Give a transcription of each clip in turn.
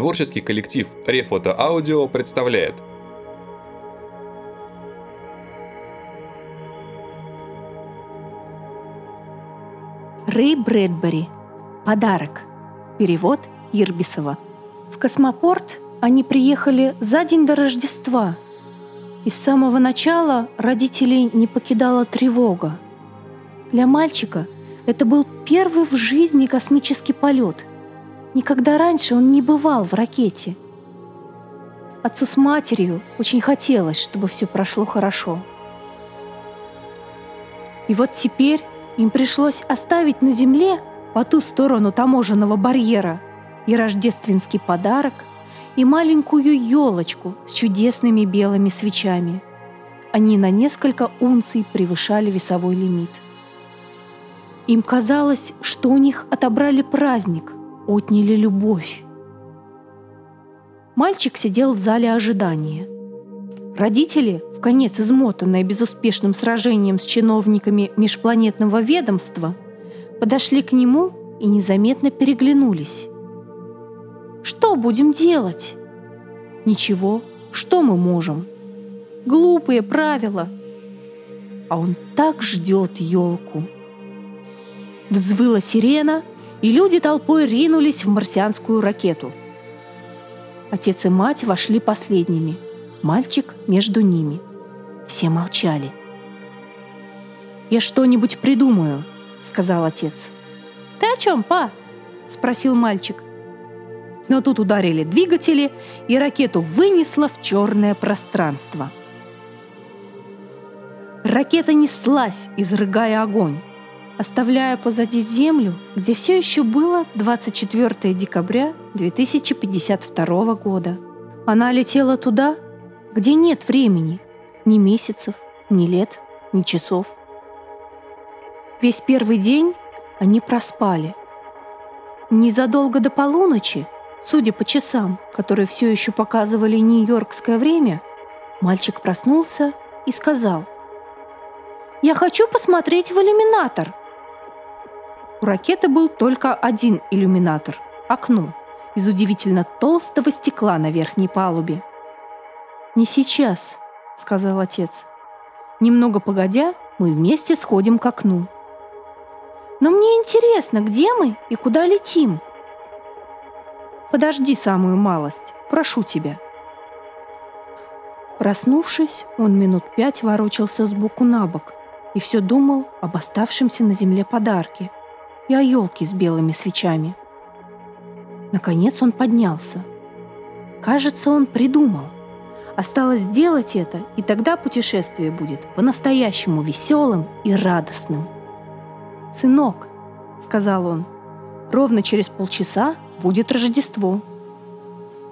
Творческий коллектив Рефото Аудио представляет Рэй Брэдбери. Подарок. Перевод Ербисова. В космопорт они приехали за день до Рождества. И с самого начала родителей не покидала тревога. Для мальчика это был первый в жизни космический полет. Никогда раньше он не бывал в ракете. Отцу с матерью очень хотелось, чтобы все прошло хорошо. И вот теперь им пришлось оставить на земле по ту сторону таможенного барьера и рождественский подарок, и маленькую елочку с чудесными белыми свечами. Они на несколько унций превышали весовой лимит. Им казалось, что у них отобрали праздник, отняли любовь. Мальчик сидел в зале ожидания. Родители, в конец измотанные безуспешным сражением с чиновниками межпланетного ведомства, подошли к нему и незаметно переглянулись. Что будем делать? Ничего, что мы можем? Глупые правила. А он так ждет елку. Взвыла сирена, и люди толпой ринулись в марсианскую ракету. Отец и мать вошли последними, мальчик между ними. Все молчали. «Я что-нибудь придумаю», — сказал отец. «Ты о чем, па?» — спросил мальчик. Но тут ударили двигатели, и ракету вынесло в черное пространство. Ракета неслась, изрыгая огонь, оставляя позади Землю, где все еще было 24 декабря 2052 года. Она летела туда, где нет времени, ни месяцев, ни лет, ни часов. Весь первый день они проспали. Незадолго до полуночи Судя по часам, которые все еще показывали нью-йоркское время, мальчик проснулся и сказал «Я хочу посмотреть в иллюминатор». У ракеты был только один иллюминатор – окно из удивительно толстого стекла на верхней палубе. «Не сейчас», – сказал отец. «Немного погодя, мы вместе сходим к окну». «Но мне интересно, где мы и куда летим?» Подожди самую малость, прошу тебя». Проснувшись, он минут пять ворочался с боку на бок и все думал об оставшемся на земле подарке и о елке с белыми свечами. Наконец он поднялся. Кажется, он придумал. Осталось сделать это, и тогда путешествие будет по-настоящему веселым и радостным. «Сынок», — сказал он, — «ровно через полчаса будет Рождество.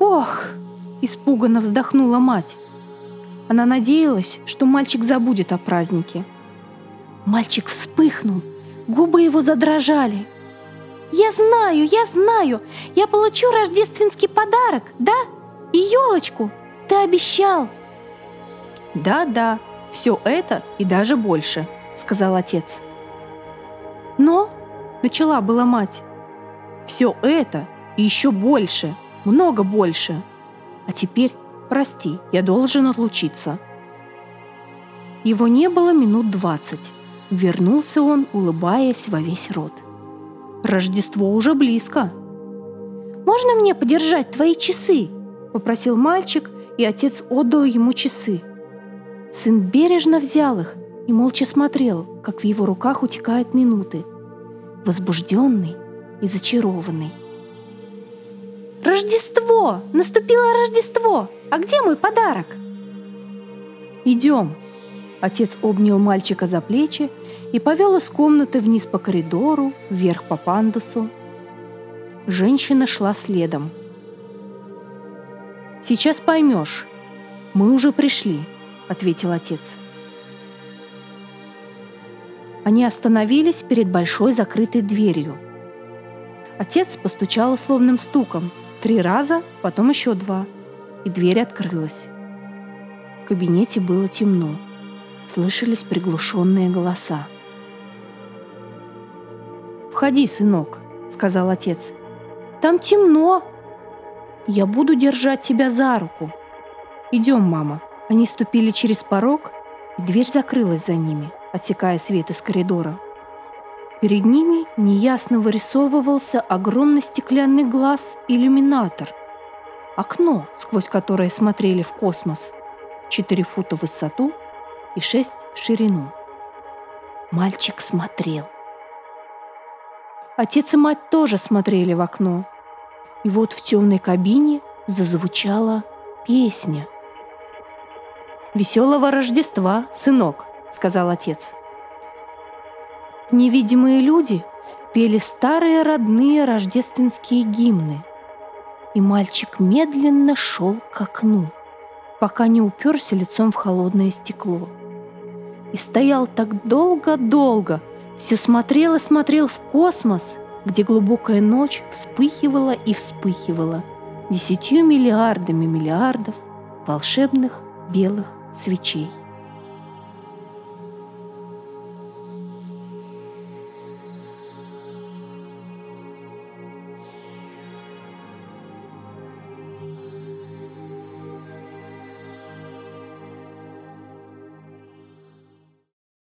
«Ох!» – испуганно вздохнула мать. Она надеялась, что мальчик забудет о празднике. Мальчик вспыхнул, губы его задрожали. «Я знаю, я знаю! Я получу рождественский подарок, да? И елочку! Ты обещал!» «Да-да, все это и даже больше», — сказал отец. «Но...» — начала была мать. «Все это и еще больше, много больше. А теперь, прости, я должен отлучиться. Его не было минут двадцать. Вернулся он, улыбаясь во весь рот. Рождество уже близко. «Можно мне подержать твои часы?» – попросил мальчик, и отец отдал ему часы. Сын бережно взял их и молча смотрел, как в его руках утекают минуты. Возбужденный и зачарованный. Рождество! Наступило Рождество! А где мой подарок? Идем. Отец обнял мальчика за плечи и повел из комнаты вниз по коридору, вверх по пандусу. Женщина шла следом. «Сейчас поймешь. Мы уже пришли», — ответил отец. Они остановились перед большой закрытой дверью. Отец постучал условным стуком — Три раза, потом еще два. И дверь открылась. В кабинете было темно. Слышались приглушенные голоса. «Входи, сынок», — сказал отец. «Там темно». Я буду держать тебя за руку. Идем, мама. Они ступили через порог, и дверь закрылась за ними, отсекая свет из коридора. Перед ними неясно вырисовывался огромный стеклянный глаз иллюминатор. Окно, сквозь которое смотрели в космос. Четыре фута в высоту и шесть в ширину. Мальчик смотрел. Отец и мать тоже смотрели в окно. И вот в темной кабине зазвучала песня. «Веселого Рождества, сынок!» — сказал отец. Невидимые люди пели старые родные рождественские гимны. И мальчик медленно шел к окну, пока не уперся лицом в холодное стекло. И стоял так долго-долго, все смотрел и смотрел в космос, где глубокая ночь вспыхивала и вспыхивала десятью миллиардами миллиардов волшебных белых свечей.